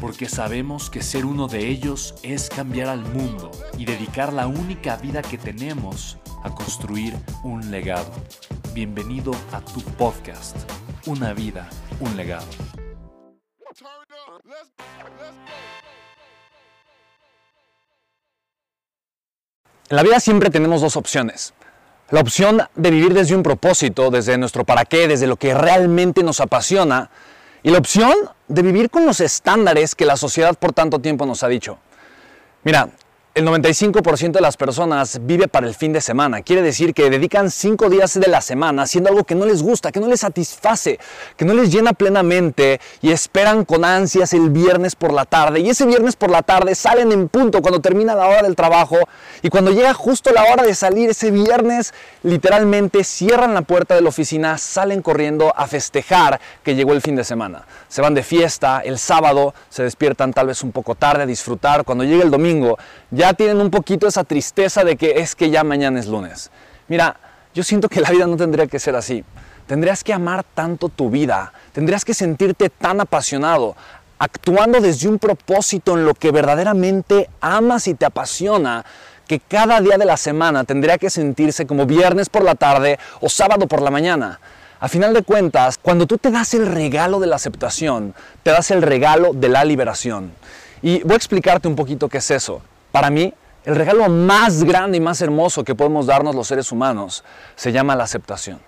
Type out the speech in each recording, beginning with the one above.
porque sabemos que ser uno de ellos es cambiar al mundo y dedicar la única vida que tenemos a construir un legado. Bienvenido a tu podcast, Una vida, un legado. En la vida siempre tenemos dos opciones. La opción de vivir desde un propósito, desde nuestro para qué, desde lo que realmente nos apasiona, y la opción de vivir con los estándares que la sociedad por tanto tiempo nos ha dicho. Mira, el 95% de las personas vive para el fin de semana. Quiere decir que dedican 5 días de la semana haciendo algo que no les gusta, que no les satisface, que no les llena plenamente y esperan con ansias el viernes por la tarde. Y ese viernes por la tarde salen en punto cuando termina la hora del trabajo y cuando llega justo la hora de salir ese viernes, literalmente cierran la puerta de la oficina, salen corriendo a festejar que llegó el fin de semana. Se van de fiesta, el sábado se despiertan tal vez un poco tarde a disfrutar. Cuando llega el domingo, ya tienen un poquito esa tristeza de que es que ya mañana es lunes. Mira, yo siento que la vida no tendría que ser así. Tendrías que amar tanto tu vida, tendrías que sentirte tan apasionado, actuando desde un propósito en lo que verdaderamente amas y te apasiona, que cada día de la semana tendría que sentirse como viernes por la tarde o sábado por la mañana. A final de cuentas, cuando tú te das el regalo de la aceptación, te das el regalo de la liberación. Y voy a explicarte un poquito qué es eso. Para mí, el regalo más grande y más hermoso que podemos darnos los seres humanos se llama la aceptación.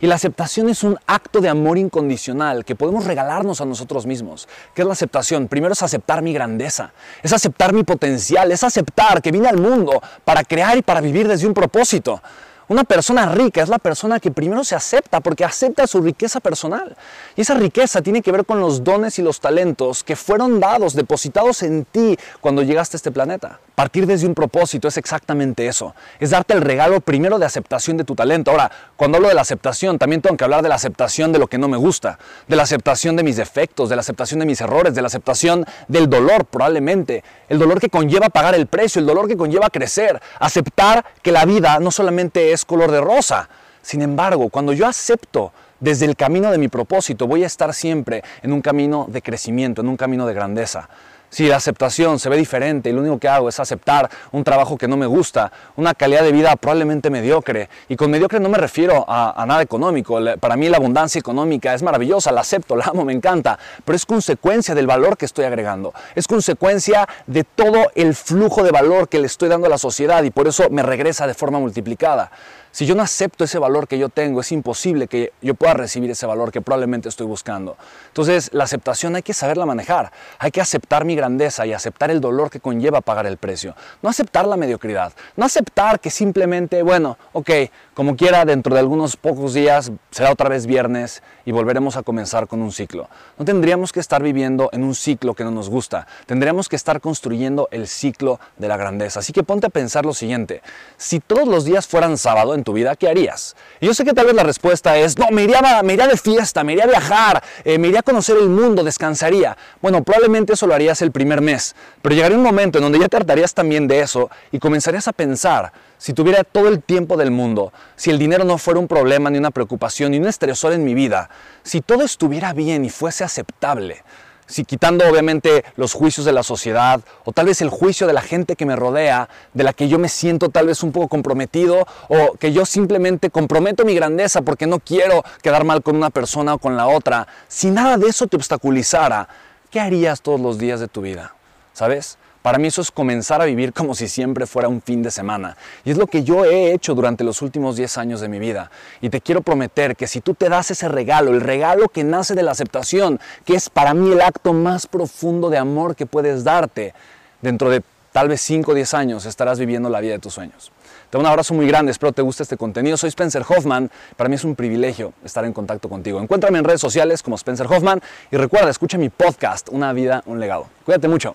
Y la aceptación es un acto de amor incondicional que podemos regalarnos a nosotros mismos. ¿Qué es la aceptación? Primero es aceptar mi grandeza, es aceptar mi potencial, es aceptar que vine al mundo para crear y para vivir desde un propósito. Una persona rica es la persona que primero se acepta porque acepta su riqueza personal. Y esa riqueza tiene que ver con los dones y los talentos que fueron dados, depositados en ti cuando llegaste a este planeta. Partir desde un propósito es exactamente eso. Es darte el regalo primero de aceptación de tu talento. Ahora, cuando hablo de la aceptación, también tengo que hablar de la aceptación de lo que no me gusta, de la aceptación de mis defectos, de la aceptación de mis errores, de la aceptación del dolor probablemente. El dolor que conlleva pagar el precio, el dolor que conlleva crecer. Aceptar que la vida no solamente es es color de rosa. Sin embargo, cuando yo acepto desde el camino de mi propósito, voy a estar siempre en un camino de crecimiento, en un camino de grandeza. Si la aceptación se ve diferente y lo único que hago es aceptar un trabajo que no me gusta, una calidad de vida probablemente mediocre, y con mediocre no me refiero a, nada económico, para mí la abundancia económica es maravillosa, la acepto, la amo, me encanta, pero es consecuencia del valor que estoy agregando, es consecuencia de todo el flujo de valor que le estoy dando a la sociedad y por eso me regresa de forma multiplicada. Si yo no acepto ese valor que yo tengo, es imposible que yo pueda recibir ese valor que probablemente estoy buscando. Entonces, la aceptación hay que saberla manejar. Hay que aceptar mi grandeza y aceptar el dolor que conlleva pagar el precio. No aceptar la mediocridad. No aceptar que simplemente, bueno, ok, como quiera, dentro de algunos pocos días será otra vez viernes y volveremos a comenzar con un ciclo. No tendríamos que estar viviendo en un ciclo que no nos gusta. Tendríamos que estar construyendo el ciclo de la grandeza. Así que ponte a pensar lo siguiente. Si todos los días fueran sábado tu vida, ¿qué harías? Yo sé que tal vez la respuesta es, no, me iría, me de fiesta, me iría a viajar, eh, me iría a conocer el mundo, descansaría. Bueno, probablemente eso lo harías el primer mes, pero llegaría un momento en donde ya te hartarías también de eso y comenzarías a pensar, si tuviera todo el tiempo del mundo, si el dinero no fuera un problema, ni una preocupación, ni un estresor en mi vida, si todo estuviera bien y fuese aceptable, si quitando obviamente los juicios de la sociedad o tal vez el juicio de la gente que me rodea, de la que yo me siento tal vez un poco comprometido o que yo simplemente comprometo mi grandeza porque no quiero quedar mal con una persona o con la otra, si nada de eso te obstaculizara, ¿qué harías todos los días de tu vida? ¿Sabes? Para mí eso es comenzar a vivir como si siempre fuera un fin de semana. Y es lo que yo he hecho durante los últimos 10 años de mi vida. Y te quiero prometer que si tú te das ese regalo, el regalo que nace de la aceptación, que es para mí el acto más profundo de amor que puedes darte, dentro de tal vez 5 o 10 años estarás viviendo la vida de tus sueños. Te doy un abrazo muy grande, espero te guste este contenido. Soy Spencer Hoffman, para mí es un privilegio estar en contacto contigo. Encuéntrame en redes sociales como Spencer Hoffman y recuerda, escucha mi podcast, Una vida, un legado. Cuídate mucho,